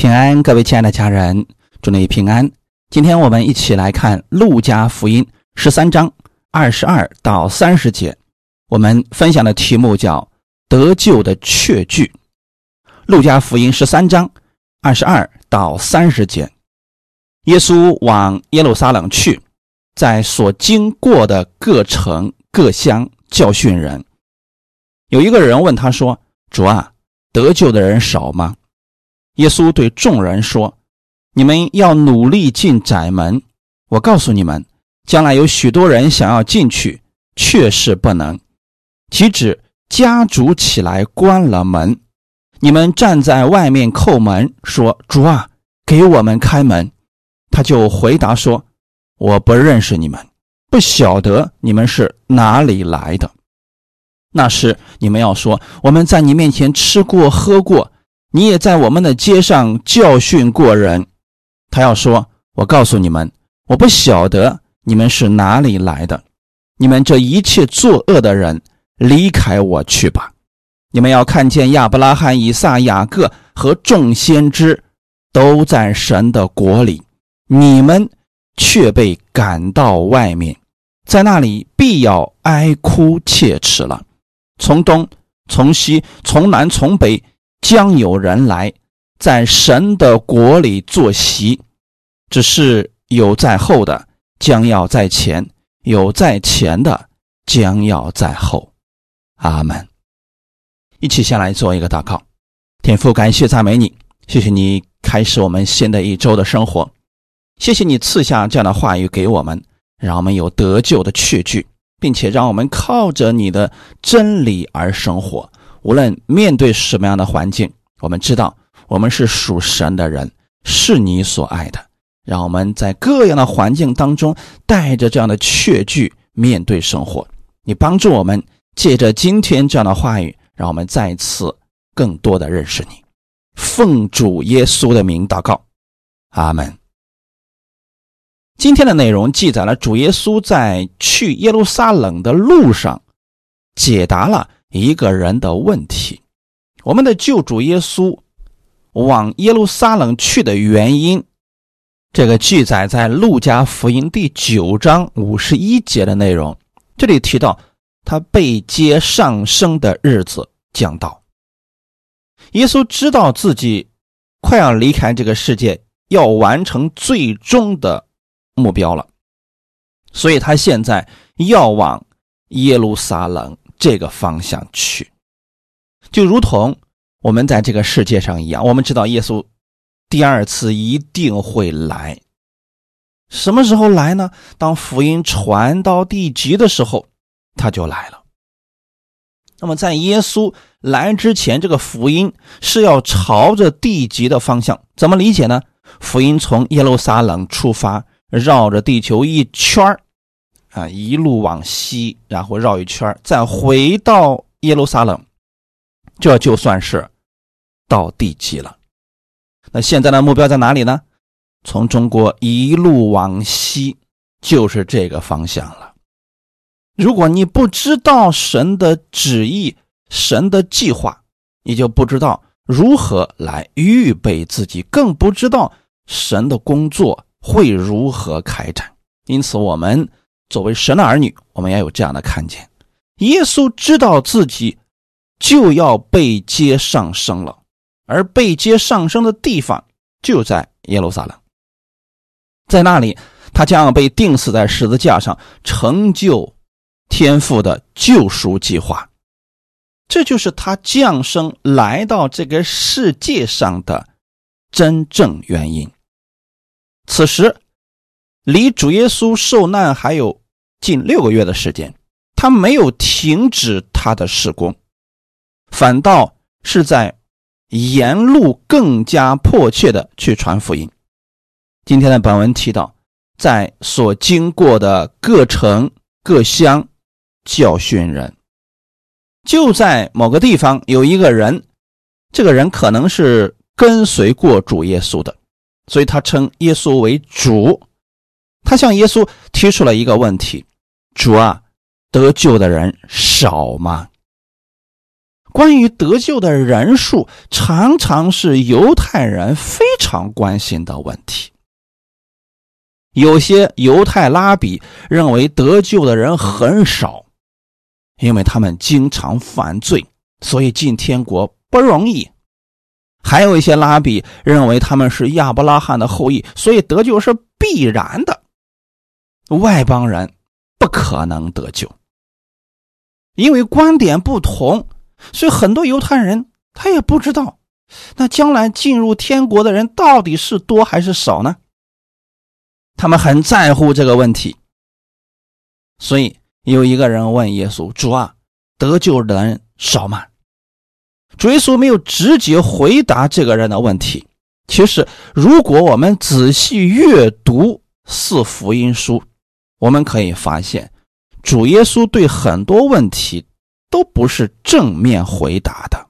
平安，各位亲爱的家人，祝你平安。今天我们一起来看《路加福音》十三章二十二到三十节。我们分享的题目叫“得救的确据”。《路加福音》十三章二十二到三十节，耶稣往耶路撒冷去，在所经过的各城各乡教训人。有一个人问他说：“主啊，得救的人少吗？”耶稣对众人说：“你们要努力进窄门。我告诉你们，将来有许多人想要进去，却是不能。岂止家主起来关了门，你们站在外面叩门，说：‘主啊，给我们开门。’他就回答说：‘我不认识你们，不晓得你们是哪里来的。’那时你们要说：‘我们在你面前吃过喝过。’”你也在我们的街上教训过人，他要说：“我告诉你们，我不晓得你们是哪里来的，你们这一切作恶的人，离开我去吧。你们要看见亚伯拉罕、以撒、雅各和众先知都在神的国里，你们却被赶到外面，在那里必要哀哭切齿了。从东，从西，从南，从北。”将有人来，在神的国里坐席，只是有在后的将要在前，有在前的将要在后。阿门。一起先来做一个祷告，天父，感谢赞美你，谢谢你开始我们新的一周的生活，谢谢你赐下这样的话语给我们，让我们有得救的确据，并且让我们靠着你的真理而生活。无论面对什么样的环境，我们知道我们是属神的人，是你所爱的。让我们在各样的环境当中带着这样的确据面对生活。你帮助我们，借着今天这样的话语，让我们再次更多的认识你。奉主耶稣的名祷告，阿门。今天的内容记载了主耶稣在去耶路撒冷的路上解答了。一个人的问题，我们的救主耶稣往耶路撒冷去的原因，这个记载在路加福音第九章五十一节的内容。这里提到他被接上升的日子将到，耶稣知道自己快要离开这个世界，要完成最终的目标了，所以他现在要往耶路撒冷。这个方向去，就如同我们在这个世界上一样。我们知道耶稣第二次一定会来，什么时候来呢？当福音传到地极的时候，他就来了。那么在耶稣来之前，这个福音是要朝着地极的方向。怎么理解呢？福音从耶路撒冷出发，绕着地球一圈。啊，一路往西，然后绕一圈，再回到耶路撒冷，这就算是到地极了。那现在的目标在哪里呢？从中国一路往西，就是这个方向了。如果你不知道神的旨意、神的计划，你就不知道如何来预备自己，更不知道神的工作会如何开展。因此，我们。作为神的儿女，我们要有这样的看见：耶稣知道自己就要被接上升了，而被接上升的地方就在耶路撒冷，在那里他将要被钉死在十字架上，成就天父的救赎计划。这就是他降生来到这个世界上的真正原因。此时，离主耶稣受难还有。近六个月的时间，他没有停止他的施工，反倒是在沿路更加迫切的去传福音。今天的本文提到，在所经过的各城各乡教训人，就在某个地方有一个人，这个人可能是跟随过主耶稣的，所以他称耶稣为主。他向耶稣提出了一个问题。主啊，得救的人少吗？关于得救的人数，常常是犹太人非常关心的问题。有些犹太拉比认为得救的人很少，因为他们经常犯罪，所以进天国不容易。还有一些拉比认为他们是亚伯拉罕的后裔，所以得救是必然的。外邦人不可能得救，因为观点不同，所以很多犹太人他也不知道，那将来进入天国的人到底是多还是少呢？他们很在乎这个问题，所以有一个人问耶稣：“主啊，得救的人少吗？”主耶稣没有直接回答这个人的问题。其实，如果我们仔细阅读四福音书，我们可以发现，主耶稣对很多问题都不是正面回答的。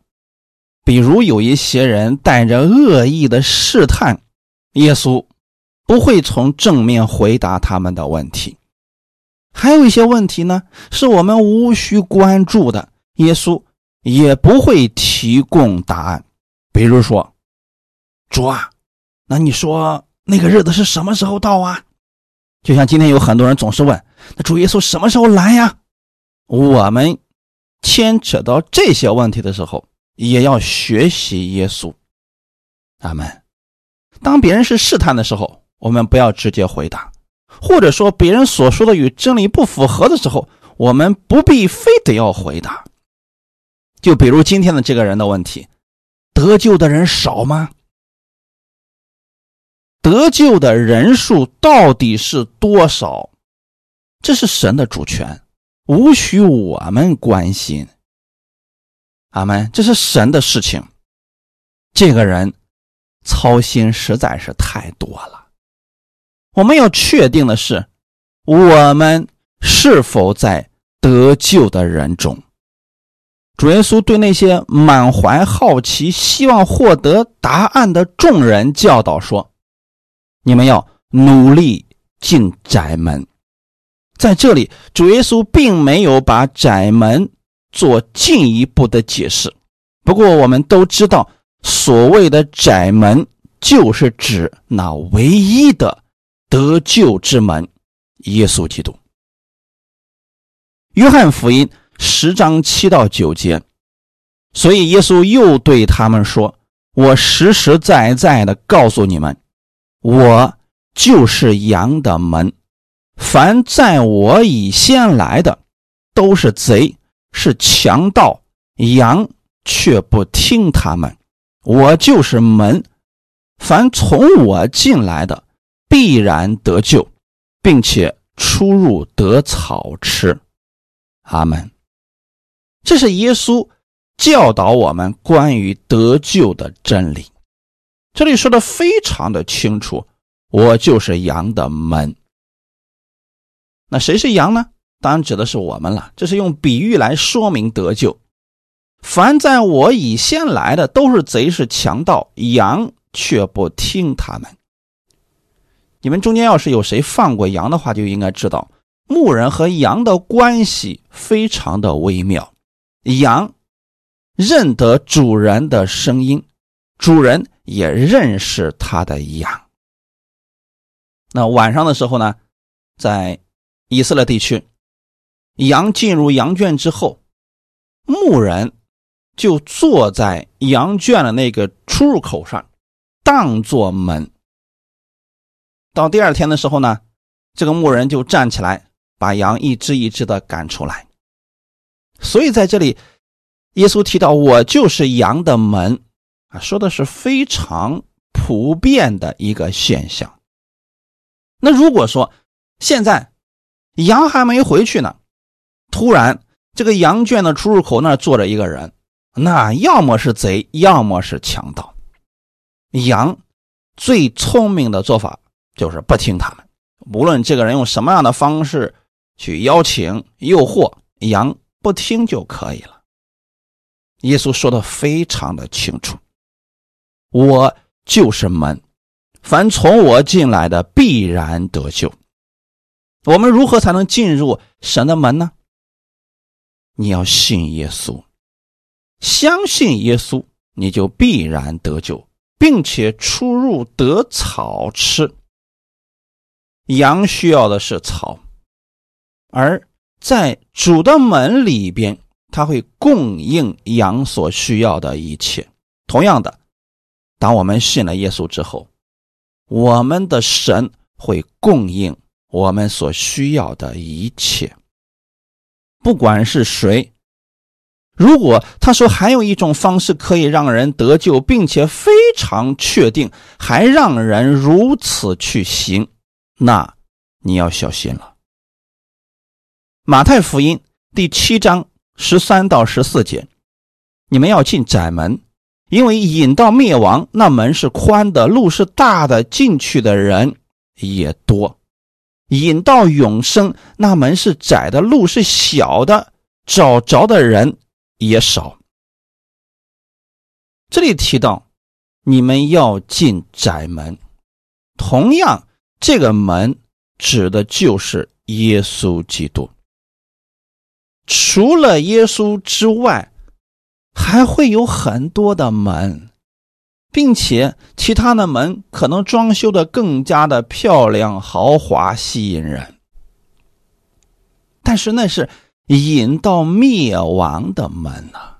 比如，有一些人带着恶意的试探耶稣。不会从正面回答他们的问题，还有一些问题呢，是我们无需关注的，耶稣也不会提供答案。比如说，主啊，那你说那个日子是什么时候到啊？就像今天有很多人总是问，那主耶稣什么时候来呀？我们牵扯到这些问题的时候，也要学习耶稣。阿门。当别人是试探的时候。我们不要直接回答，或者说别人所说的与真理不符合的时候，我们不必非得要回答。就比如今天的这个人的问题：得救的人少吗？得救的人数到底是多少？这是神的主权，无需我们关心。阿门，这是神的事情。这个人操心实在是太多了。我们要确定的是，我们是否在得救的人中。主耶稣对那些满怀好奇、希望获得答案的众人教导说：“你们要努力进窄门。”在这里，主耶稣并没有把窄门做进一步的解释。不过，我们都知道，所谓的窄门，就是指那唯一的。得救之门，耶稣基督。约翰福音十章七到九节，所以耶稣又对他们说：“我实实在在的告诉你们，我就是羊的门。凡在我以先来的，都是贼，是强盗。羊却不听他们。我就是门，凡从我进来的。”必然得救，并且出入得草吃。阿门。这是耶稣教导我们关于得救的真理。这里说的非常的清楚，我就是羊的门。那谁是羊呢？当然指的是我们了。这是用比喻来说明得救。凡在我以先来的，都是贼，是强盗，羊却不听他们。你们中间要是有谁放过羊的话，就应该知道牧人和羊的关系非常的微妙。羊认得主人的声音，主人也认识他的羊。那晚上的时候呢，在以色列地区，羊进入羊圈之后，牧人就坐在羊圈的那个出入口上，当做门。到第二天的时候呢，这个牧人就站起来，把羊一只一只的赶出来。所以在这里，耶稣提到“我就是羊的门”，啊，说的是非常普遍的一个现象。那如果说现在羊还没回去呢，突然这个羊圈的出入口那儿坐着一个人，那要么是贼，要么是强盗。羊最聪明的做法。就是不听他们，无论这个人用什么样的方式去邀请、诱惑，羊不听就可以了。耶稣说的非常的清楚：“我就是门，凡从我进来的必然得救。”我们如何才能进入神的门呢？你要信耶稣，相信耶稣，你就必然得救，并且出入得草吃。羊需要的是草，而在主的门里边，他会供应羊所需要的一切。同样的，当我们信了耶稣之后，我们的神会供应我们所需要的一切。不管是谁，如果他说还有一种方式可以让人得救，并且非常确定，还让人如此去行。那你要小心了。马太福音第七章十三到十四节，你们要进窄门，因为引到灭亡那门是宽的，路是大的，进去的人也多；引到永生那门是窄的，路是小的，找着的人也少。这里提到你们要进窄门，同样。这个门指的就是耶稣基督。除了耶稣之外，还会有很多的门，并且其他的门可能装修的更加的漂亮、豪华、吸引人。但是那是引到灭亡的门呐，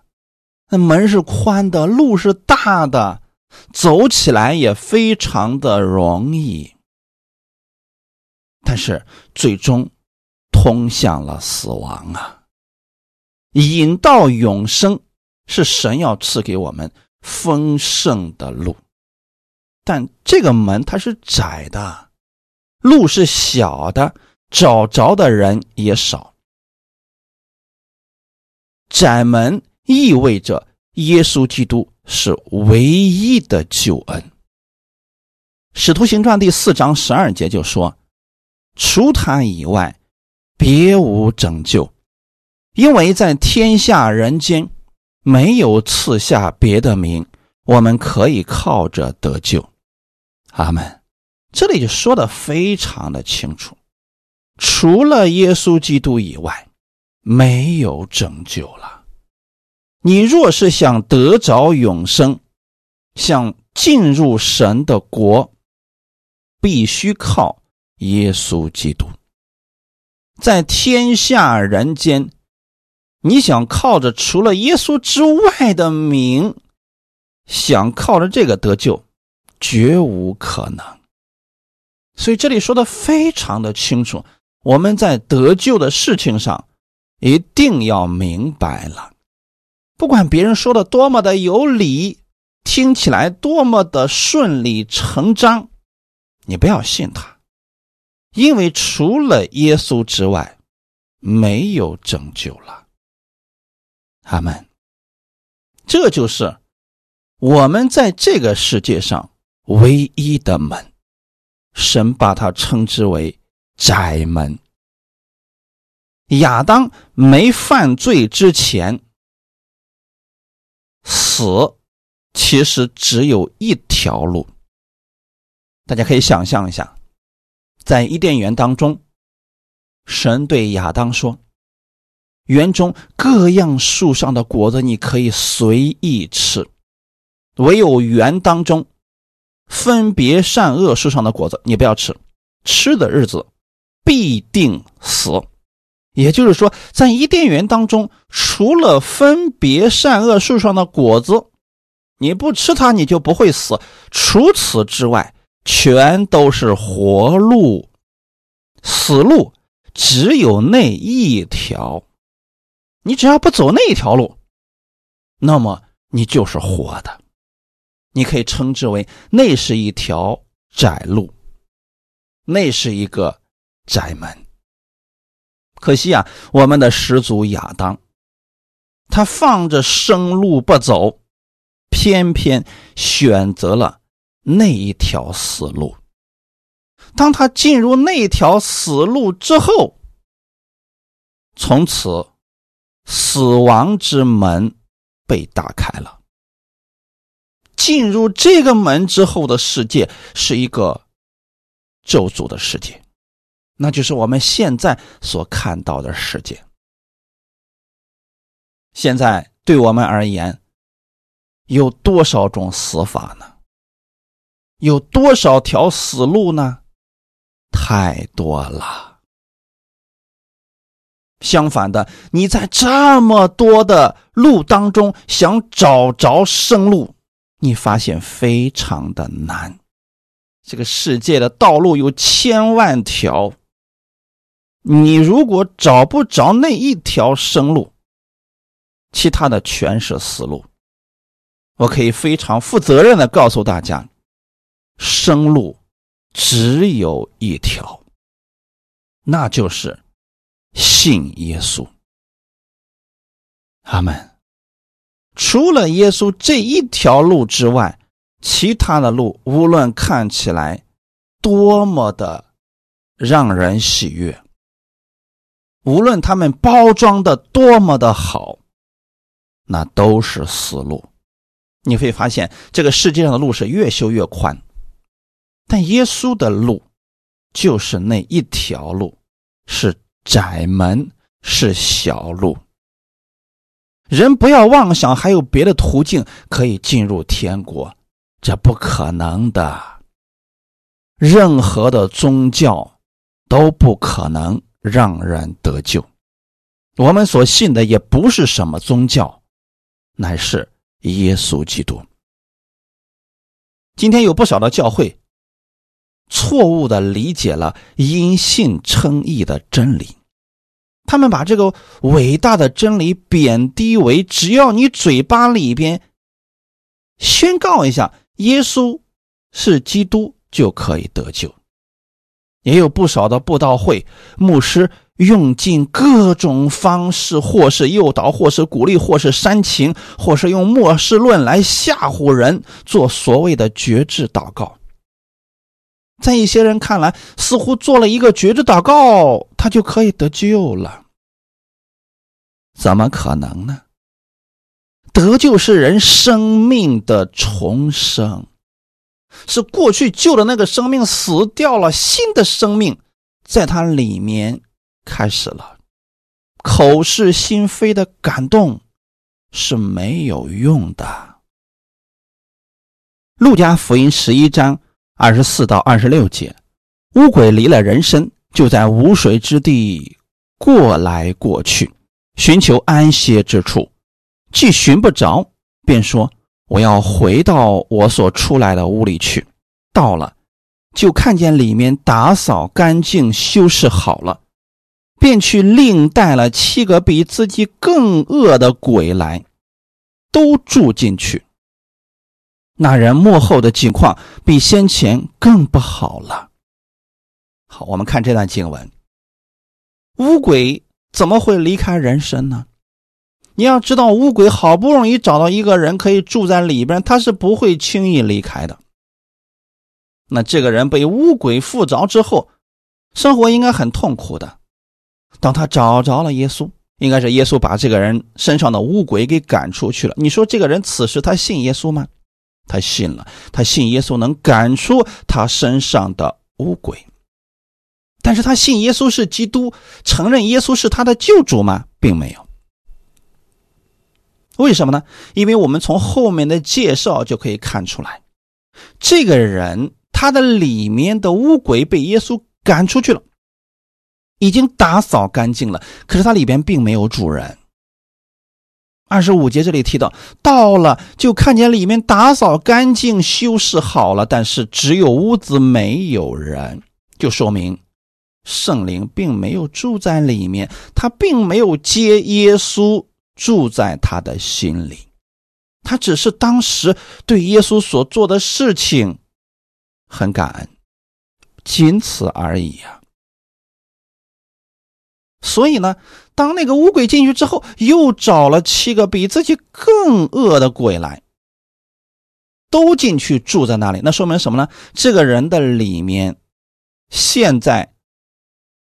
那门是宽的，路是大的，走起来也非常的容易。但是最终通向了死亡啊！引到永生是神要赐给我们丰盛的路，但这个门它是窄的，路是小的，找着的人也少。窄门意味着耶稣基督是唯一的救恩。使徒行传第四章十二节就说。除他以外，别无拯救，因为在天下人间没有赐下别的名，我们可以靠着得救。阿门。这里就说的非常的清楚，除了耶稣基督以外，没有拯救了。你若是想得着永生，想进入神的国，必须靠。耶稣基督在天下人间，你想靠着除了耶稣之外的名，想靠着这个得救，绝无可能。所以这里说的非常的清楚，我们在得救的事情上一定要明白了。不管别人说的多么的有理，听起来多么的顺理成章，你不要信他。因为除了耶稣之外，没有拯救了。阿门。这就是我们在这个世界上唯一的门，神把它称之为窄门。亚当没犯罪之前，死其实只有一条路。大家可以想象一下。在伊甸园当中，神对亚当说：“园中各样树上的果子你可以随意吃，唯有园当中分别善恶树上的果子你不要吃，吃的日子必定死。”也就是说，在伊甸园当中，除了分别善恶树上的果子，你不吃它，你就不会死。除此之外，全都是活路，死路只有那一条。你只要不走那一条路，那么你就是活的。你可以称之为那是一条窄路，那是一个窄门。可惜啊，我们的始祖亚当，他放着生路不走，偏偏选择了。那一条死路，当他进入那条死路之后，从此死亡之门被打开了。进入这个门之后的世界是一个咒诅的世界，那就是我们现在所看到的世界。现在。对我们而言，有多少种死法呢？有多少条死路呢？太多了。相反的，你在这么多的路当中想找着生路，你发现非常的难。这个世界的道路有千万条，你如果找不着那一条生路，其他的全是死路。我可以非常负责任的告诉大家，生路只有一条，那就是信耶稣。阿门。除了耶稣这一条路之外，其他的路无论看起来多么的让人喜悦，无论他们包装的多么的好。那都是死路，你会发现这个世界上的路是越修越宽，但耶稣的路就是那一条路，是窄门，是小路。人不要妄想还有别的途径可以进入天国，这不可能的。任何的宗教都不可能让人得救，我们所信的也不是什么宗教。乃是耶稣基督。今天有不少的教会错误的理解了因信称义的真理，他们把这个伟大的真理贬低为只要你嘴巴里边宣告一下耶稣是基督就可以得救。也有不少的布道会牧师。用尽各种方式，或是诱导，或是鼓励，或是煽情，或是用末世论来吓唬人，做所谓的绝志祷告。在一些人看来，似乎做了一个绝志祷告，他就可以得救了。怎么可能呢？得救是人生命的重生，是过去旧的那个生命死掉了，新的生命在它里面。开始了，口是心非的感动是没有用的。路加福音十一章二十四到二十六节，乌鬼离了人身，就在无水之地过来过去，寻求安歇之处，既寻不着，便说：“我要回到我所出来的屋里去。”到了，就看见里面打扫干净，修饰好了。便去另带了七个比自己更恶的鬼来，都住进去。那人幕后的境况比先前更不好了。好，我们看这段经文：乌鬼怎么会离开人身呢？你要知道，乌鬼好不容易找到一个人可以住在里边，他是不会轻易离开的。那这个人被乌鬼附着之后，生活应该很痛苦的。当他找着了耶稣，应该是耶稣把这个人身上的乌鬼给赶出去了。你说这个人此时他信耶稣吗？他信了，他信耶稣能赶出他身上的污鬼。但是他信耶稣是基督，承认耶稣是他的救主吗？并没有。为什么呢？因为我们从后面的介绍就可以看出来，这个人他的里面的污鬼被耶稣赶出去了。已经打扫干净了，可是他里边并没有主人。二十五节这里提到，到了就看见里面打扫干净、修饰好了，但是只有屋子没有人，就说明圣灵并没有住在里面，他并没有接耶稣住在他的心里，他只是当时对耶稣所做的事情很感恩，仅此而已呀。所以呢，当那个乌鬼进去之后，又找了七个比自己更恶的鬼来，都进去住在那里。那说明什么呢？这个人的里面，现在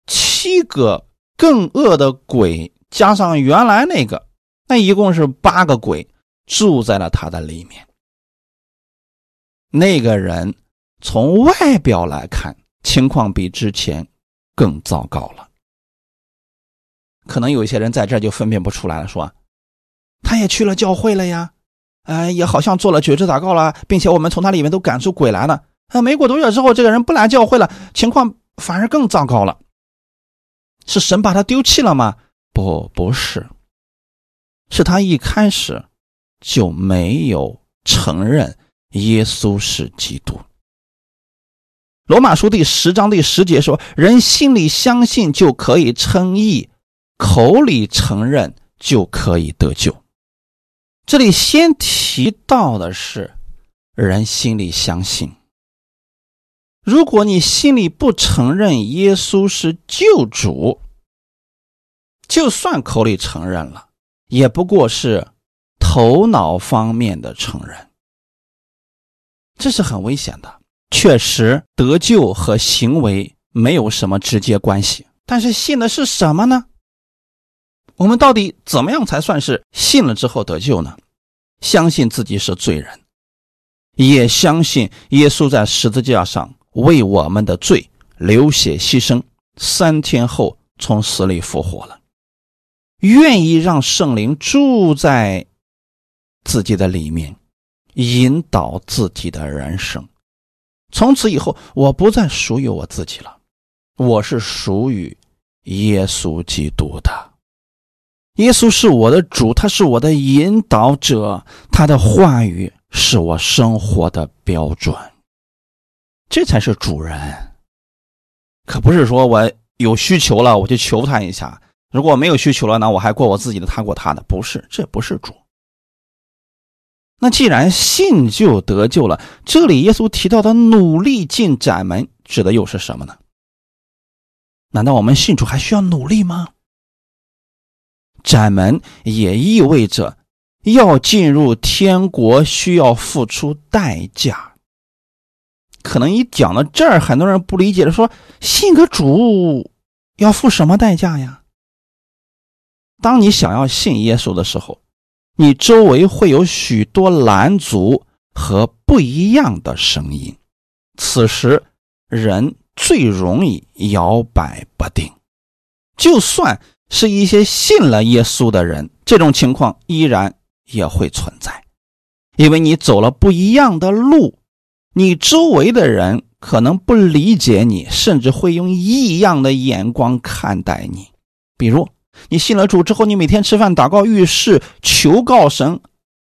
七个更恶的鬼加上原来那个，那一共是八个鬼住在了他的里面。那个人从外表来看，情况比之前更糟糕了。可能有一些人在这就分辨不出来了，说他也去了教会了呀，哎，也好像做了绝志祷告了，并且我们从他里面都赶出鬼来了。啊，没过多久之后，这个人不来教会了，情况反而更糟糕了。是神把他丢弃了吗？不，不是，是他一开始就没有承认耶稣是基督。罗马书第十章第十节说：“人心里相信就可以称义，口里承认就可以得救。”这里先提到的是人心里相信。如果你心里不承认耶稣是救主，就算口里承认了，也不过是头脑方面的承认，这是很危险的。确实，得救和行为没有什么直接关系。但是信的是什么呢？我们到底怎么样才算是信了之后得救呢？相信自己是罪人，也相信耶稣在十字架上。为我们的罪流血牺牲，三天后从死里复活了，愿意让圣灵住在自己的里面，引导自己的人生。从此以后，我不再属于我自己了，我是属于耶稣基督的。耶稣是我的主，他是我的引导者，他的话语是我生活的标准。这才是主人，可不是说我有需求了我就求他一下，如果没有需求了呢，我还过我自己的，他过他的，不是，这不是主。那既然信就得救了，这里耶稣提到的努力进窄门，指的又是什么呢？难道我们信主还需要努力吗？窄门也意味着要进入天国需要付出代价。可能一讲到这儿，很多人不理解的说：“信个主要付什么代价呀？”当你想要信耶稣的时候，你周围会有许多拦阻和不一样的声音，此时人最容易摇摆不定。就算是一些信了耶稣的人，这种情况依然也会存在，因为你走了不一样的路。你周围的人可能不理解你，甚至会用异样的眼光看待你。比如，你信了主之后，你每天吃饭、祷告、遇事、求告神，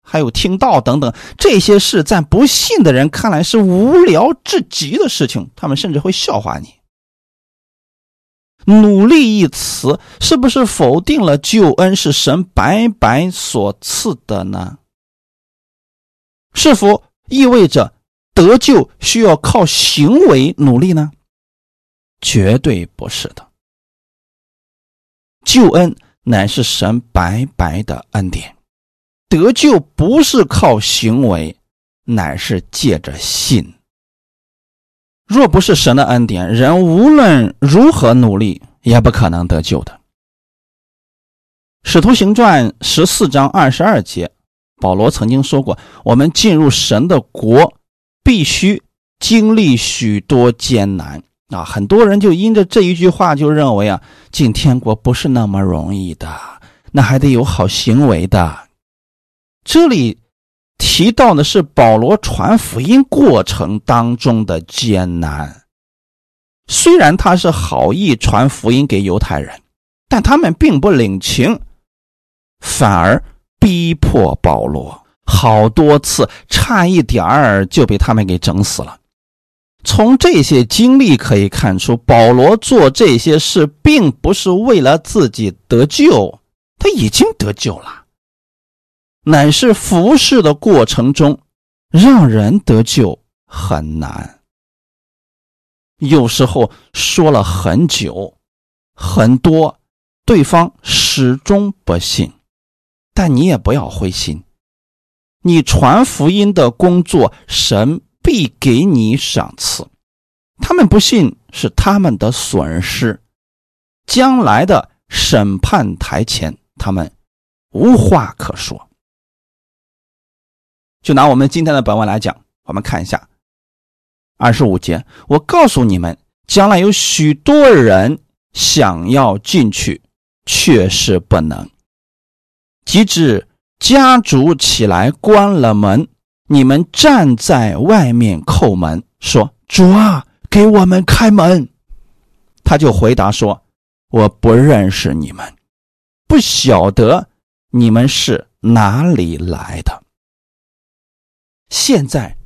还有听道等等这些事，在不信的人看来是无聊至极的事情，他们甚至会笑话你。努力一词是不是否定了救恩是神白白所赐的呢？是否意味着？得救需要靠行为努力呢？绝对不是的。救恩乃是神白白的恩典，得救不是靠行为，乃是借着信。若不是神的恩典，人无论如何努力，也不可能得救的。使徒行传十四章二十二节，保罗曾经说过：“我们进入神的国。”必须经历许多艰难啊！很多人就因着这一句话就认为啊，进天国不是那么容易的，那还得有好行为的。这里提到的是保罗传福音过程当中的艰难。虽然他是好意传福音给犹太人，但他们并不领情，反而逼迫保罗。好多次，差一点儿就被他们给整死了。从这些经历可以看出，保罗做这些事并不是为了自己得救，他已经得救了，乃是服侍的过程中让人得救很难。有时候说了很久，很多，对方始终不信，但你也不要灰心。你传福音的工作，神必给你赏赐。他们不信是他们的损失，将来的审判台前，他们无话可说。就拿我们今天的本文来讲，我们看一下二十五节。我告诉你们，将来有许多人想要进去，却是不能。及至。家主起来关了门，你们站在外面叩门，说：“主啊，给我们开门。”他就回答说：“我不认识你们，不晓得你们是哪里来的。”现在，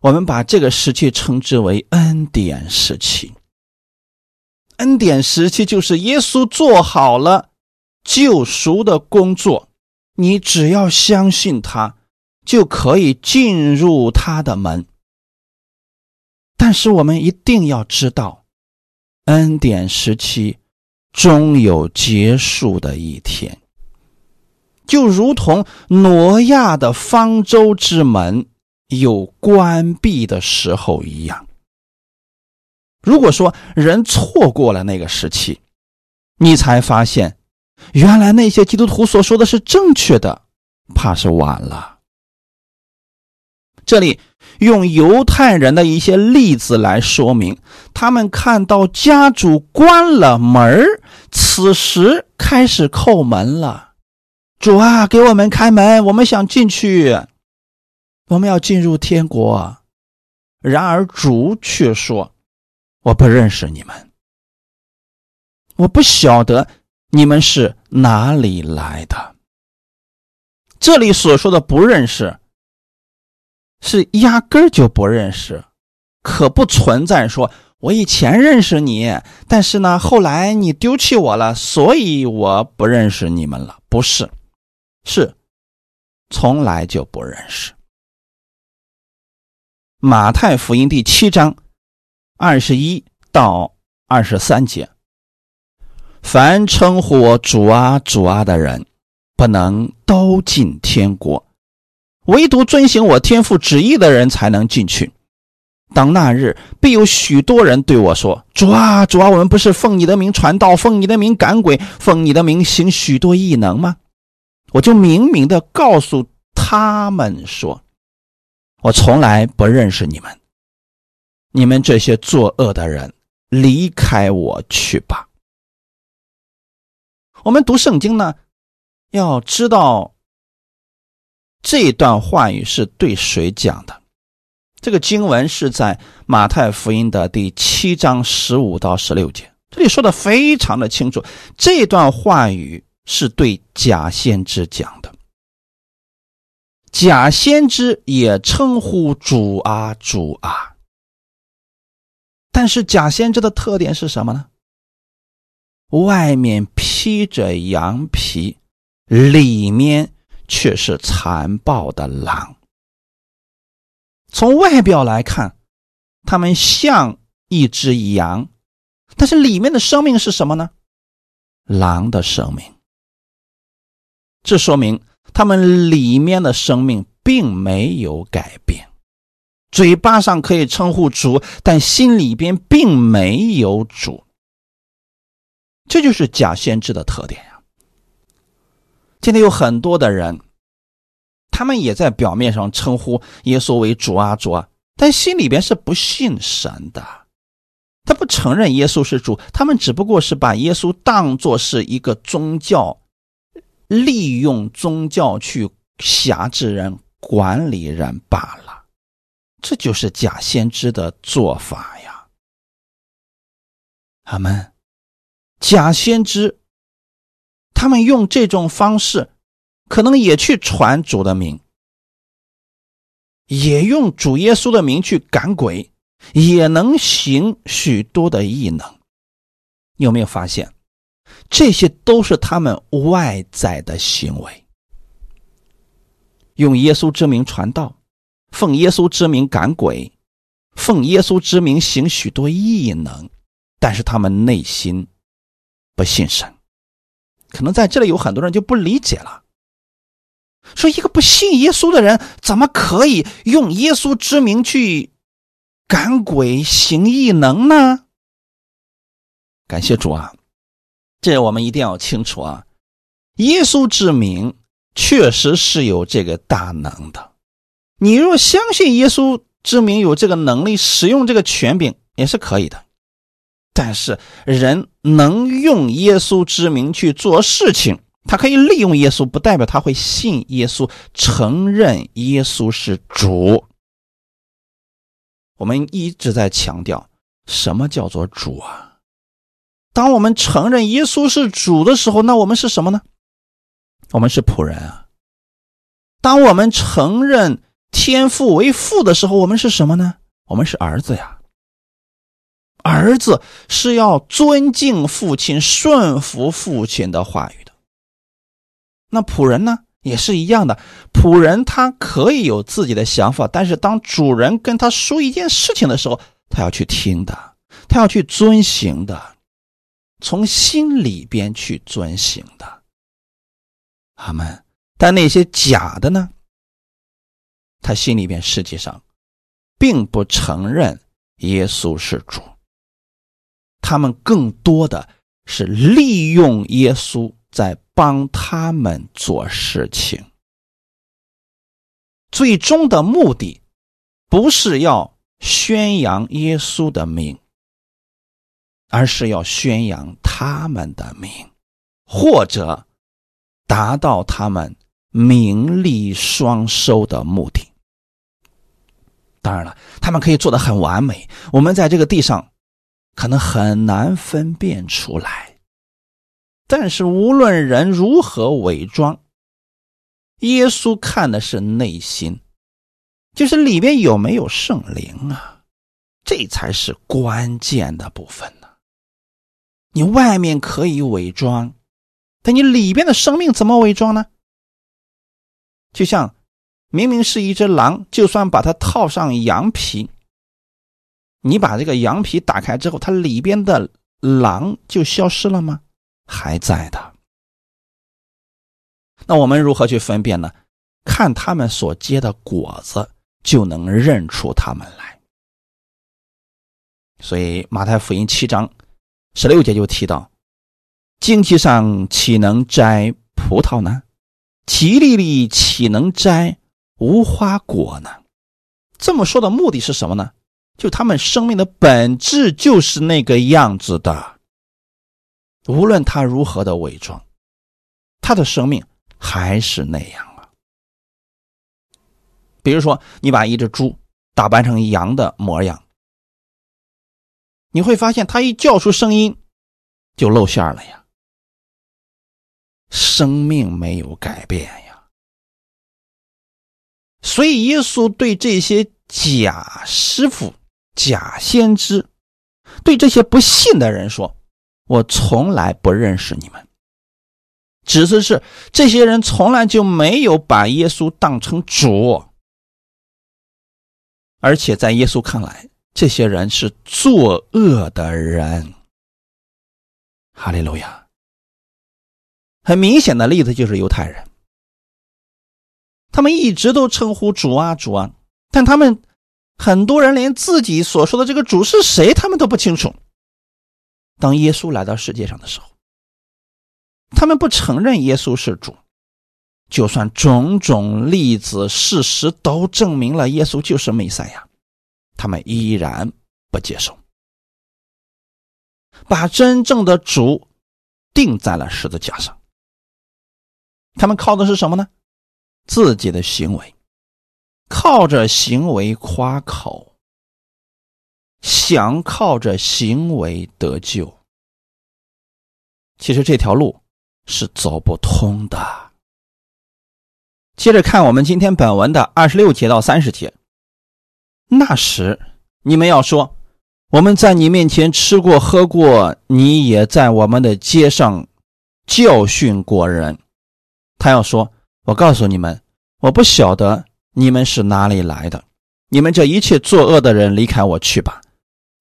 我们把这个时期称之为恩典时期。恩典时期就是耶稣做好了救赎的工作，你只要相信他，就可以进入他的门。但是我们一定要知道，恩典时期终有结束的一天，就如同挪亚的方舟之门有关闭的时候一样。如果说人错过了那个时期，你才发现，原来那些基督徒所说的是正确的，怕是晚了。这里用犹太人的一些例子来说明，他们看到家主关了门此时开始叩门了。主啊，给我们开门，我们想进去，我们要进入天国。然而主却说。我不认识你们，我不晓得你们是哪里来的。这里所说的不认识，是压根儿就不认识，可不存在说我以前认识你，但是呢，后来你丢弃我了，所以我不认识你们了。不是，是从来就不认识。马太福音第七章。二十一到二十三节，凡称呼我主啊主啊的人，不能都进天国；唯独遵行我天父旨意的人才能进去。当那日，必有许多人对我说：“主啊主啊，我们不是奉你的名传道，奉你的名赶鬼，奉你的名行许多异能吗？”我就明明的告诉他们说：“我从来不认识你们。”你们这些作恶的人，离开我去吧。我们读圣经呢，要知道这段话语是对谁讲的。这个经文是在马太福音的第七章十五到十六节，这里说的非常的清楚。这段话语是对假先知讲的。假先知也称呼主啊，主啊。但是假先知的特点是什么呢？外面披着羊皮，里面却是残暴的狼。从外表来看，他们像一只羊，但是里面的生命是什么呢？狼的生命。这说明他们里面的生命并没有改变。嘴巴上可以称呼主，但心里边并没有主。这就是假先知的特点呀。今天有很多的人，他们也在表面上称呼耶稣为主啊主啊，但心里边是不信神的，他不承认耶稣是主，他们只不过是把耶稣当作是一个宗教，利用宗教去辖制人、管理人罢了。这就是假先知的做法呀，他们假先知，他们用这种方式，可能也去传主的名，也用主耶稣的名去赶鬼，也能行许多的异能。你有没有发现，这些都是他们外在的行为，用耶稣之名传道。奉耶稣之名赶鬼，奉耶稣之名行许多异能，但是他们内心不信神。可能在这里有很多人就不理解了，说一个不信耶稣的人，怎么可以用耶稣之名去赶鬼行异能呢？感谢主啊！这我们一定要清楚啊！耶稣之名确实是有这个大能的。你若相信耶稣之名有这个能力，使用这个权柄也是可以的。但是人能用耶稣之名去做事情，他可以利用耶稣，不代表他会信耶稣，承认耶稣是主。我们一直在强调，什么叫做主啊？当我们承认耶稣是主的时候，那我们是什么呢？我们是仆人啊。当我们承认天父为父的时候，我们是什么呢？我们是儿子呀。儿子是要尊敬父亲、顺服父亲的话语的。那仆人呢，也是一样的。仆人他可以有自己的想法，但是当主人跟他说一件事情的时候，他要去听的，他要去遵行的，从心里边去遵行的。阿门。但那些假的呢？他心里边实际上并不承认耶稣是主。他们更多的是利用耶稣在帮他们做事情，最终的目的不是要宣扬耶稣的名，而是要宣扬他们的名，或者达到他们名利双收的目的。当然了，他们可以做的很完美。我们在这个地上。可能很难分辨出来，但是无论人如何伪装，耶稣看的是内心，就是里边有没有圣灵啊，这才是关键的部分。你外面可以伪装，但你里边的生命怎么伪装呢？就像明明是一只狼，就算把它套上羊皮。你把这个羊皮打开之后，它里边的狼就消失了吗？还在的。那我们如何去分辨呢？看他们所结的果子，就能认出他们来。所以马太福音七章十六节就提到：荆棘上岂能摘葡萄呢？其粒里岂能摘无花果呢？这么说的目的是什么呢？就他们生命的本质就是那个样子的，无论他如何的伪装，他的生命还是那样啊。比如说，你把一只猪打扮成羊的模样，你会发现他一叫出声音就露馅了呀，生命没有改变呀。所以耶稣对这些假师傅。假先知对这些不信的人说：“我从来不认识你们。”只是是这些人从来就没有把耶稣当成主，而且在耶稣看来，这些人是作恶的人。哈利路亚！很明显的例子就是犹太人，他们一直都称呼主啊主啊，但他们。很多人连自己所说的这个主是谁，他们都不清楚。当耶稣来到世界上的时候，他们不承认耶稣是主，就算种种例子、事实都证明了耶稣就是弥赛亚，他们依然不接受，把真正的主钉在了十字架上。他们靠的是什么呢？自己的行为。靠着行为夸口，想靠着行为得救，其实这条路是走不通的。接着看我们今天本文的二十六节到三十节。那时你们要说：“我们在你面前吃过喝过，你也在我们的街上教训过人。”他要说：“我告诉你们，我不晓得。”你们是哪里来的？你们这一切作恶的人，离开我去吧！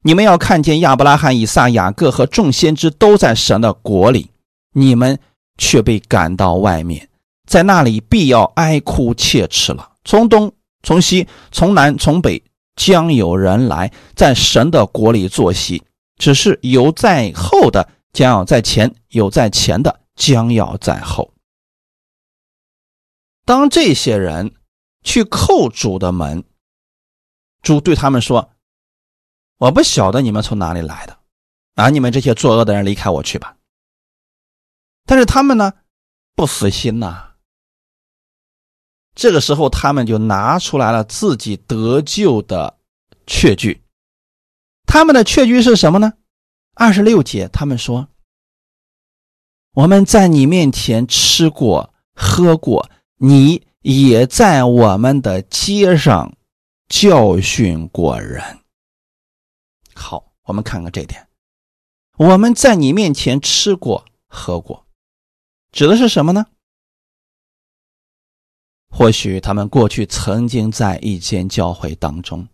你们要看见亚伯拉罕、以撒、雅各和众先知都在神的国里，你们却被赶到外面，在那里必要哀哭切齿了。从东、从西、从南、从北，将有人来在神的国里坐席。只是有在后的将要在前，有在前的将要在后。当这些人。去叩主的门，主对他们说：“我不晓得你们从哪里来的，啊，你们这些作恶的人，离开我去吧。”但是他们呢，不死心呐。这个时候，他们就拿出来了自己得救的确据。他们的确据是什么呢？二十六节，他们说：“我们在你面前吃过、喝过，你也在我们的街上教训过人。”好，我们看看这点。我们在你面前吃过、喝过，指的是什么呢？或许他们过去曾经在一间教会当中，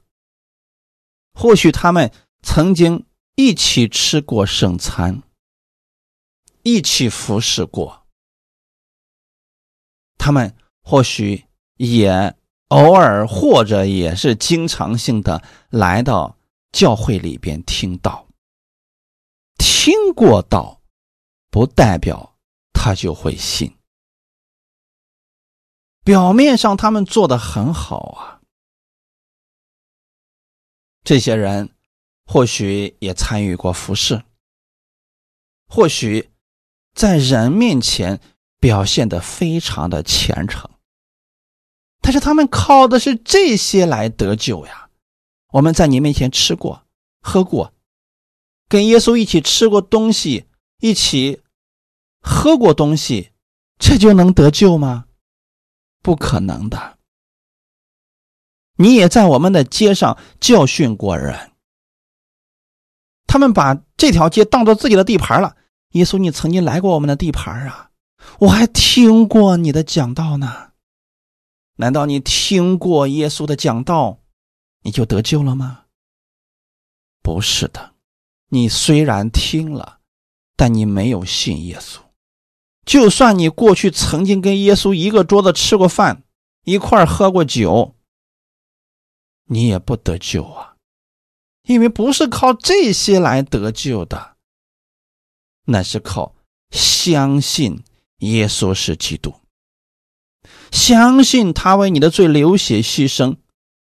或许他们曾经一起吃过圣餐，一起服侍过，他们或许也偶尔或者也是经常性的来到教会里边听到，听过道，不代表他就会信。表面上他们做的很好啊，这些人或许也参与过服饰，或许在人面前表现的非常的虔诚，但是他们靠的是这些来得救呀。我们在你面前吃过、喝过，跟耶稣一起吃过东西，一起喝过东西，这就能得救吗？不可能的！你也在我们的街上教训过人，他们把这条街当做自己的地盘了。耶稣，你曾经来过我们的地盘啊，我还听过你的讲道呢。难道你听过耶稣的讲道，你就得救了吗？不是的，你虽然听了，但你没有信耶稣。就算你过去曾经跟耶稣一个桌子吃过饭，一块喝过酒，你也不得救啊！因为不是靠这些来得救的，那是靠相信耶稣是基督，相信他为你的罪流血牺牲，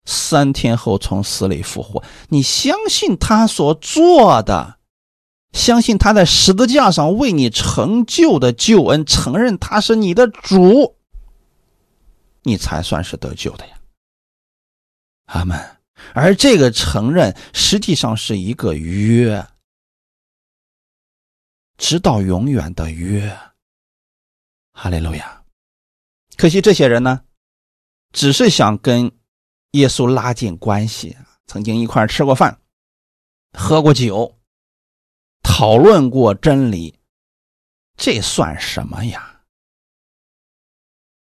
三天后从死里复活。你相信他所做的。相信他在十字架上为你成就的救恩，承认他是你的主，你才算是得救的呀，阿门。而这个承认实际上是一个约，直到永远的约。哈利路亚。可惜这些人呢，只是想跟耶稣拉近关系，曾经一块吃过饭，喝过酒。讨论过真理，这算什么呀？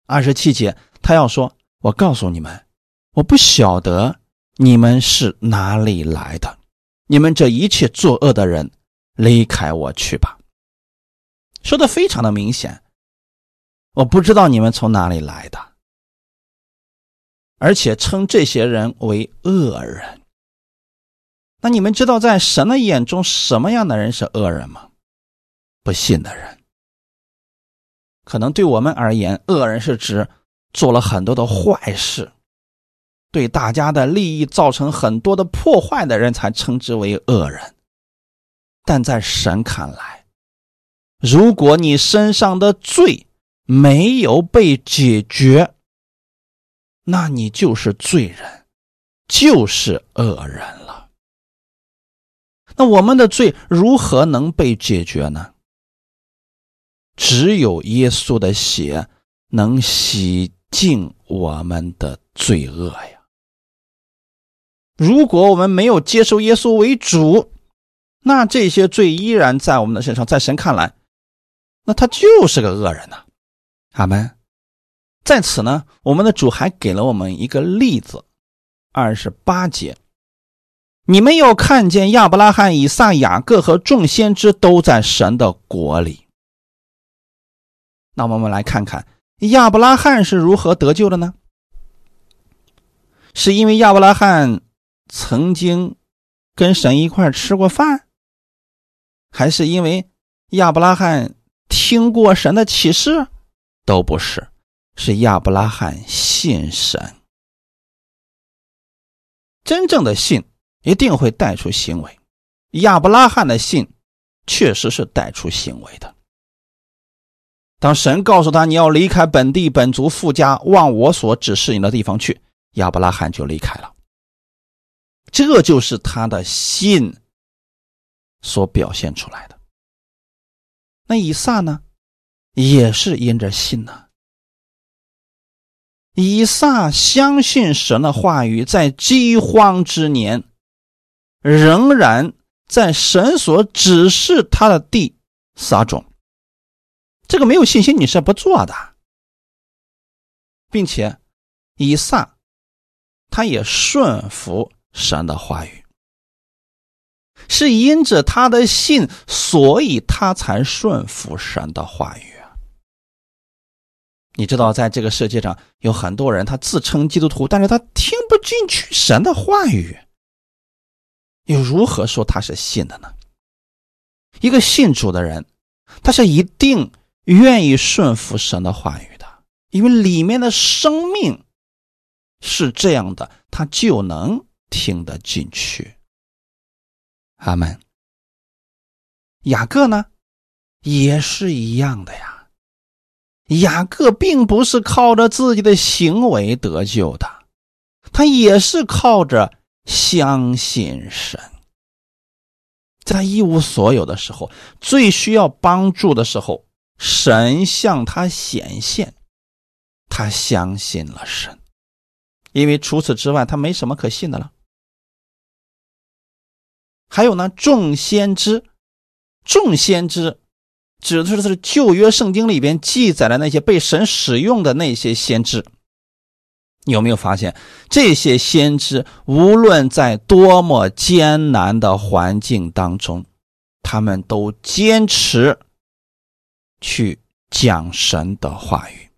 二十七节，他要说：“我告诉你们，我不晓得你们是哪里来的，你们这一切作恶的人，离开我去吧。”说的非常的明显，我不知道你们从哪里来的，而且称这些人为恶人。那你们知道，在神的眼中，什么样的人是恶人吗？不信的人。可能对我们而言，恶人是指做了很多的坏事，对大家的利益造成很多的破坏的人，才称之为恶人。但在神看来，如果你身上的罪没有被解决，那你就是罪人，就是恶人了。那我们的罪如何能被解决呢？只有耶稣的血能洗净我们的罪恶呀！如果我们没有接受耶稣为主，那这些罪依然在我们的身上，在神看来，那他就是个恶人呐。阿门。在此呢，我们的主还给了我们一个例子，二十八节。你们要看见亚伯拉罕、以撒、雅各和众先知都在神的国里。那我们来看看亚伯拉罕是如何得救的呢？是因为亚伯拉罕曾经跟神一块吃过饭，还是因为亚伯拉罕听过神的启示？都不是，是亚伯拉罕信神，真正的信。一定会带出行为，亚伯拉罕的信确实是带出行为的。当神告诉他你要离开本地本族富家，往我所指示你的地方去，亚伯拉罕就离开了。这就是他的信所表现出来的。那以撒呢，也是因着信呢。以撒相信神的话语，在饥荒之年，仍然在神所指示他的地撒种。这个没有信心你是不做的，并且以撒他也顺服神的话语，是因着他的信，所以他才顺服神的话语。你知道，在这个世界上有很多人，他自称基督徒，但是他听不进去神的话语，又如何说他是信的呢？一个信主的人，他是一定愿意顺服神的话语的，因为里面的生命是这样的，他就能听得进去。阿门。雅各呢，也是一样的呀。雅各并不是靠着自己的行为得救的，他也是靠着相信神。在他一无所有的时候，最需要帮助的时候，神向他显现，他相信了神，因为除此之外，他没什么可信的了。还有呢，众先知，众先知。指的是旧约圣经里边记载的那些被神使用的那些先知。有没有发现这些先知无论在多么艰难的环境当中，他们都坚持去讲神的话语，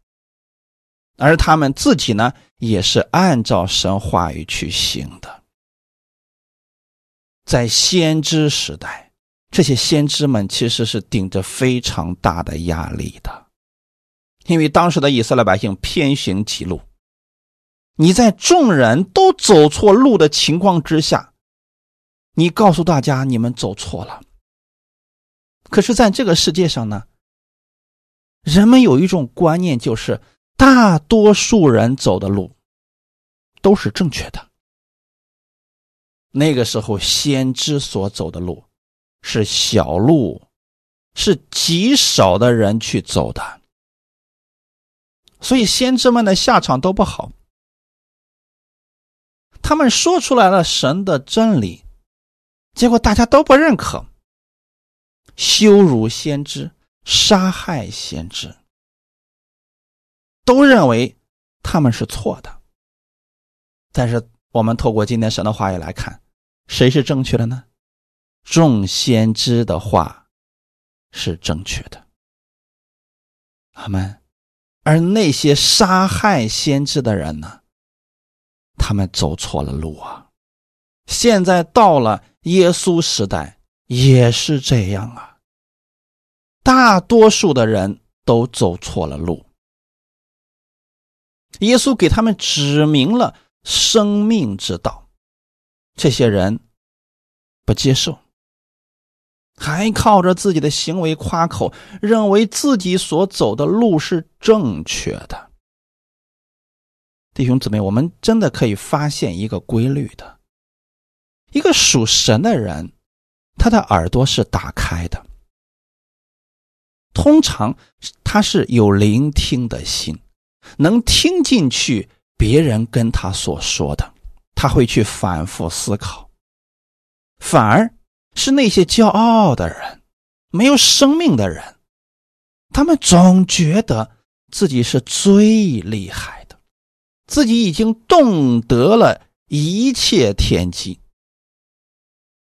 而他们自己呢，也是按照神话语去行的。在先知时代。这些先知们其实是顶着非常大的压力的，因为当时的以色列百姓偏行歧路。你在众人都走错路的情况之下，你告诉大家你们走错了。可是，在这个世界上呢，人们有一种观念，就是大多数人走的路都是正确的。那个时候，先知所走的路。是小路，是极少的人去走的，所以先知们的下场都不好。他们说出来了神的真理，结果大家都不认可，羞辱先知，杀害先知，都认为他们是错的。但是我们透过今天神的话语来看，谁是正确的呢？众先知的话是正确的，阿门。而那些杀害先知的人呢？他们走错了路啊！现在到了耶稣时代也是这样啊。大多数的人都走错了路，耶稣给他们指明了生命之道，这些人不接受。还靠着自己的行为夸口，认为自己所走的路是正确的。弟兄姊妹，我们真的可以发现一个规律的：一个属神的人，他的耳朵是打开的，通常他是有聆听的心，能听进去别人跟他所说的，他会去反复思考，反而。是那些骄傲的人，没有生命的人，他们总觉得自己是最厉害，自己已经懂得了一切天机，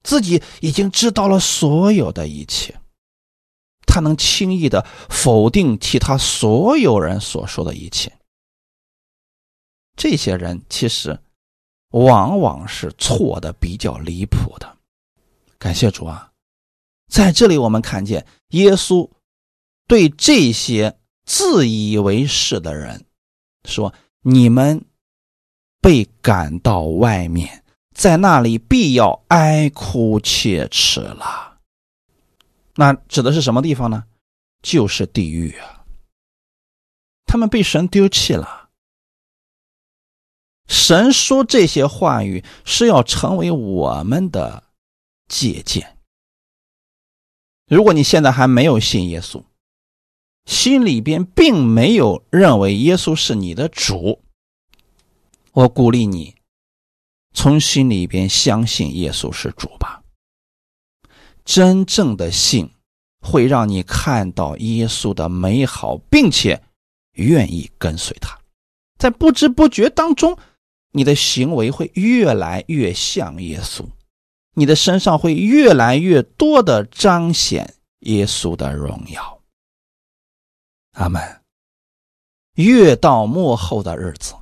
自己已经知道了所有的一切，他能轻易的否定其他所有人所说的一切。这些人其实往往是错的比较离谱的。感谢主啊，在这里我们看见耶稣对这些自以为是的人说：“你们被赶到外面，在那里必要哀哭切齿了。”那指的是什么地方呢？就是地狱啊！他们被神丢弃了。神说这些话语是要成为我们的借鉴。如果你现在还没有信耶稣，心里边并没有认为耶稣是你的主，我鼓励你从心里边相信耶稣是主吧。真正的信会让你看到耶稣的美好，并且愿意跟随他，在不知不觉当中，你的行为会越来越像耶稣。你的身上会越来越多的彰显耶稣的荣耀。阿门。越到末后的日子，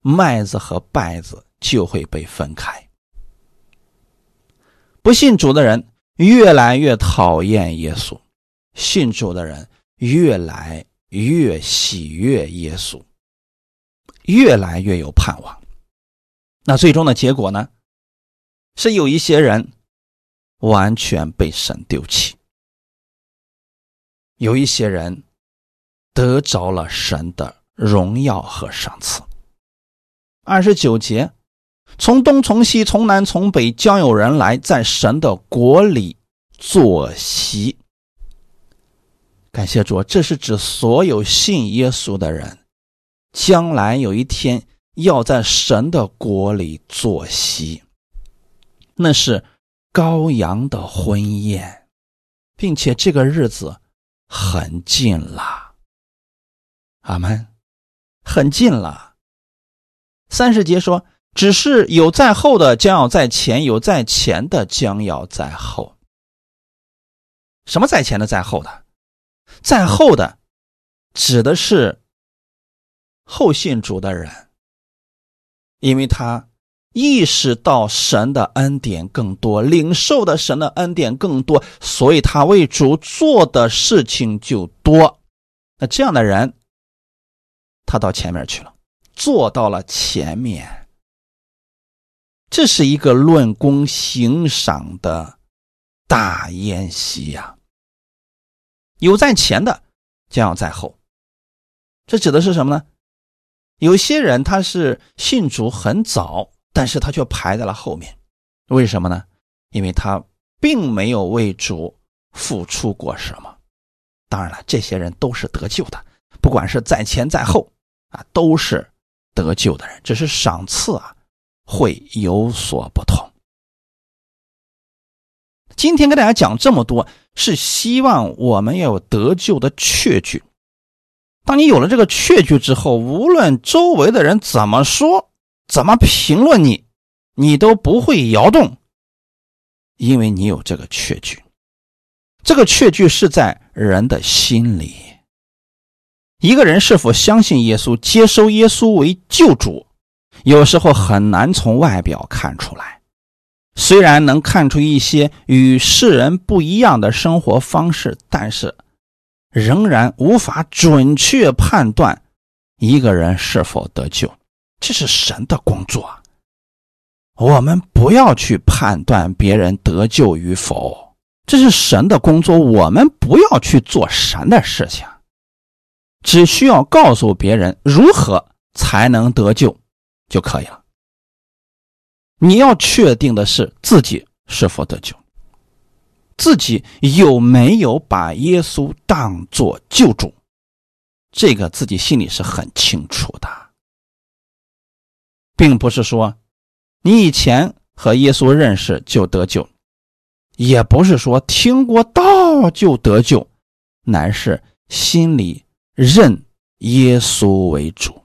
麦子和稗子就会被分开。不信主的人越来越讨厌耶稣，信主的人越来越喜悦耶稣，越来越有盼望。那最终的结果呢？是有一些人完全被神丢弃，有一些人得着了神的荣耀和赏赐。二十九节，从东从西从南从北，将有人来在神的国里坐席。感谢主，这是指所有信耶稣的人，将来有一天要在神的国里坐席。那是羔羊的婚宴，并且这个日子很近了。阿门，很近了。三十节说，只是有在后的将要在前，有在前的将要在后。什么在前的，在后的？在后的，指的是后信主的人，因为他。意识到神的恩典更多，领受的神的恩典更多，所以他为主做的事情就多。那这样的人，他到前面去了，做到了前面。这是一个论功行赏的大宴席呀。有在前的，将要在后。这指的是什么呢？有些人他是信主很早。但是他却排在了后面，为什么呢？因为他并没有为主付出过什么。当然了，这些人都是得救的，不管是在前在后啊，都是得救的人，只是赏赐啊会有所不同。今天跟大家讲这么多，是希望我们要有得救的确据。当你有了这个确据之后，无论周围的人怎么说。怎么评论你，你都不会摇动，因为你有这个确据。这个确据是在人的心里。一个人是否相信耶稣、接收耶稣为救主，有时候很难从外表看出来。虽然能看出一些与世人不一样的生活方式，但是仍然无法准确判断一个人是否得救。这是神的工作，我们不要去判断别人得救与否，这是神的工作，我们不要去做神的事情，只需要告诉别人如何才能得救就可以了。你要确定的是自己是否得救，自己有没有把耶稣当作救主，这个自己心里是很清楚的。并不是说你以前和耶稣认识就得救，也不是说听过道就得救，乃是心里认耶稣为主。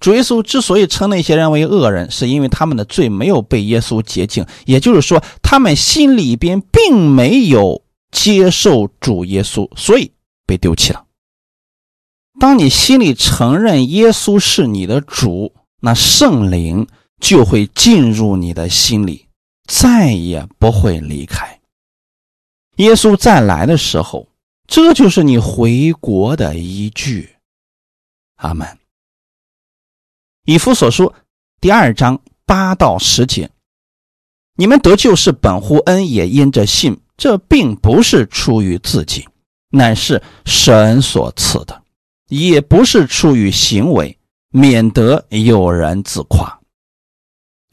主耶稣之所以称那些人为恶人，是因为他们的罪没有被耶稣洁净，也就是说，他们心里边并没有接受主耶稣，所以被丢弃了。当你心里承认耶稣是你的主，那圣灵就会进入你的心里，再也不会离开。耶稣再来的时候，这就是你回国的依据。阿门。以弗所书第二章八到十节：你们得救是本乎恩，也因着信。这并不是出于自己，乃是神所赐的，也不是出于行为，免得有人自夸。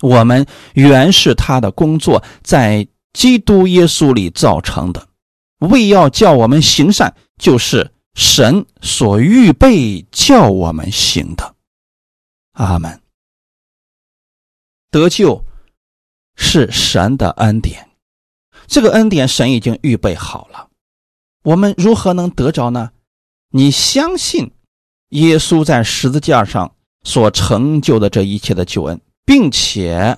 我们原是他的工作，在基督耶稣里造成的，为要叫我们行善，就是神所预备叫我们行的。阿门。得救是神的恩典，这个恩典神已经预备好了。我们如何能得着呢？你相信耶稣在十字架上所成就的这一切的救恩，并且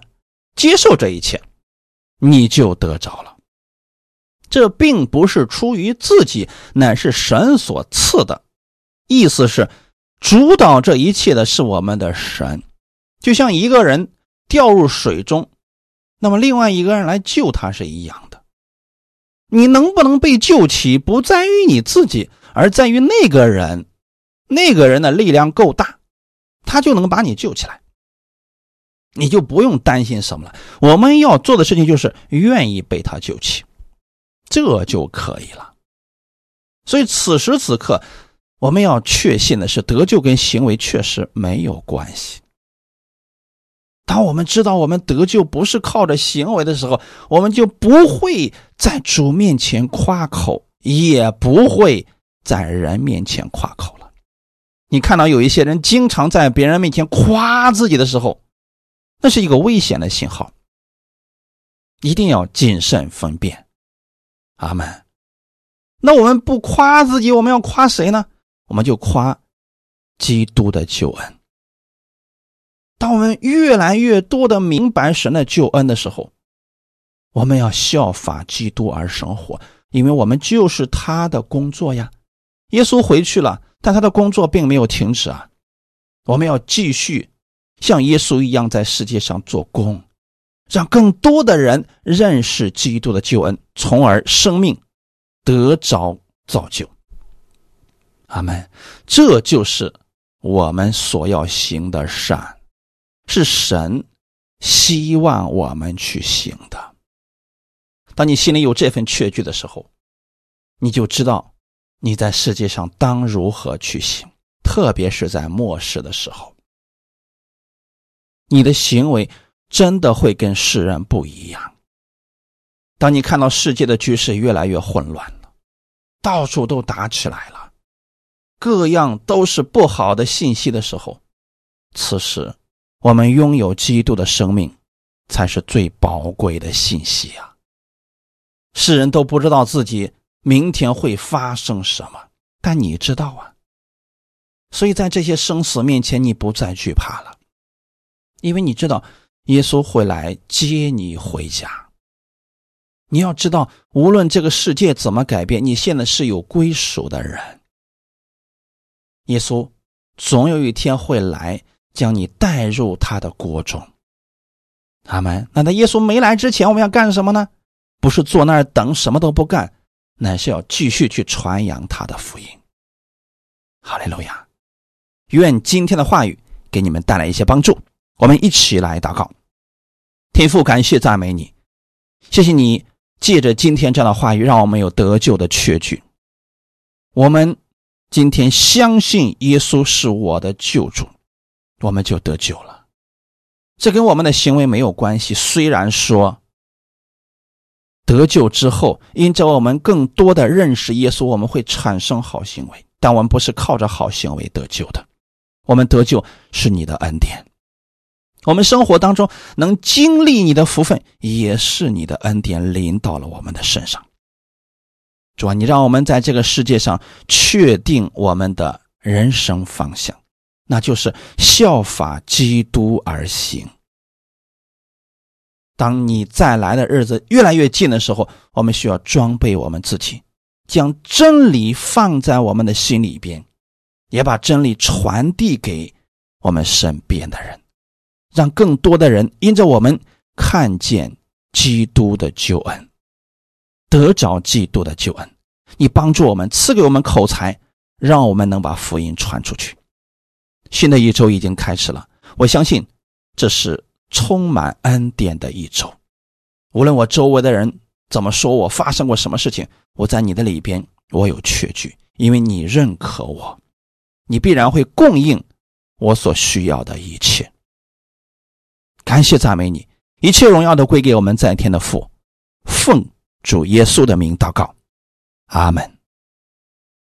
接受这一切，你就得着了。这并不是出于自己，乃是神所赐的。意思是，主导这一切的是我们的神。就像一个人掉入水中，那么另外一个人来救他是一样的。你能不能被救起，不在于你自己，而在于那个人。那个人的力量够大，他就能把你救起来。你就不用担心什么了。我们要做的事情就是愿意被他救起，这就可以了。所以此时此刻，我们要确信的是，得救跟行为确实没有关系。当我们知道我们得救不是靠着行为的时候，我们就不会在主面前夸口，也不会在人面前夸口了。你看到有一些人经常在别人面前夸自己的时候，那是一个危险的信号，一定要谨慎分辨。阿门。那我们不夸自己，我们要夸谁呢？我们就夸基督的救恩。当我们越来越多的明白神的救恩的时候，我们要效法基督而生活，因为我们就是他的工作呀。耶稣回去了，但他的工作并没有停止啊。我们要继续像耶稣一样在世界上做工，让更多的人认识基督的救恩，从而生命得着造就。阿门。这就是我们所要行的善。是神希望我们去行的。当你心里有这份确据的时候，你就知道你在世界上当如何去行，特别是在末世的时候，你的行为真的会跟世人不一样。当你看到世界的局势越来越混乱了，到处都打起来了，各样都是不好的信息的时候，此时。我们拥有基督的生命，才是最宝贵的信息啊！世人都不知道自己明天会发生什么，但你知道啊。所以在这些生死面前，你不再惧怕了，因为你知道耶稣会来接你回家。你要知道，无论这个世界怎么改变，你现在是有归属的人。耶稣总有一天会来。将你带入他的国中，阿门。那在耶稣没来之前，我们要干什么呢？不是坐那儿等，什么都不干，乃是要继续去传扬他的福音。哈利路亚！愿今天的话语给你们带来一些帮助。我们一起来祷告，天父，感谢赞美你，谢谢你借着今天这样的话语，让我们有得救的确据。我们今天相信耶稣是我的救主。我们就得救了，这跟我们的行为没有关系。虽然说得救之后，因着我们更多的认识耶稣，我们会产生好行为，但我们不是靠着好行为得救的。我们得救是你的恩典，我们生活当中能经历你的福分，也是你的恩典临到了我们的身上。主啊，你让我们在这个世界上确定我们的人生方向。那就是效法基督而行。当你再来的日子越来越近的时候，我们需要装备我们自己，将真理放在我们的心里边，也把真理传递给我们身边的人，让更多的人因着我们看见基督的救恩，得着基督的救恩。你帮助我们，赐给我们口才，让我们能把福音传出去。新的一周已经开始了，我相信这是充满恩典的一周。无论我周围的人怎么说我，发生过什么事情，我在你的里边我有确据，因为你认可我，你必然会供应我所需要的一切。感谢赞美你，一切荣耀都归给我们在天的父。奉主耶稣的名祷告，阿门。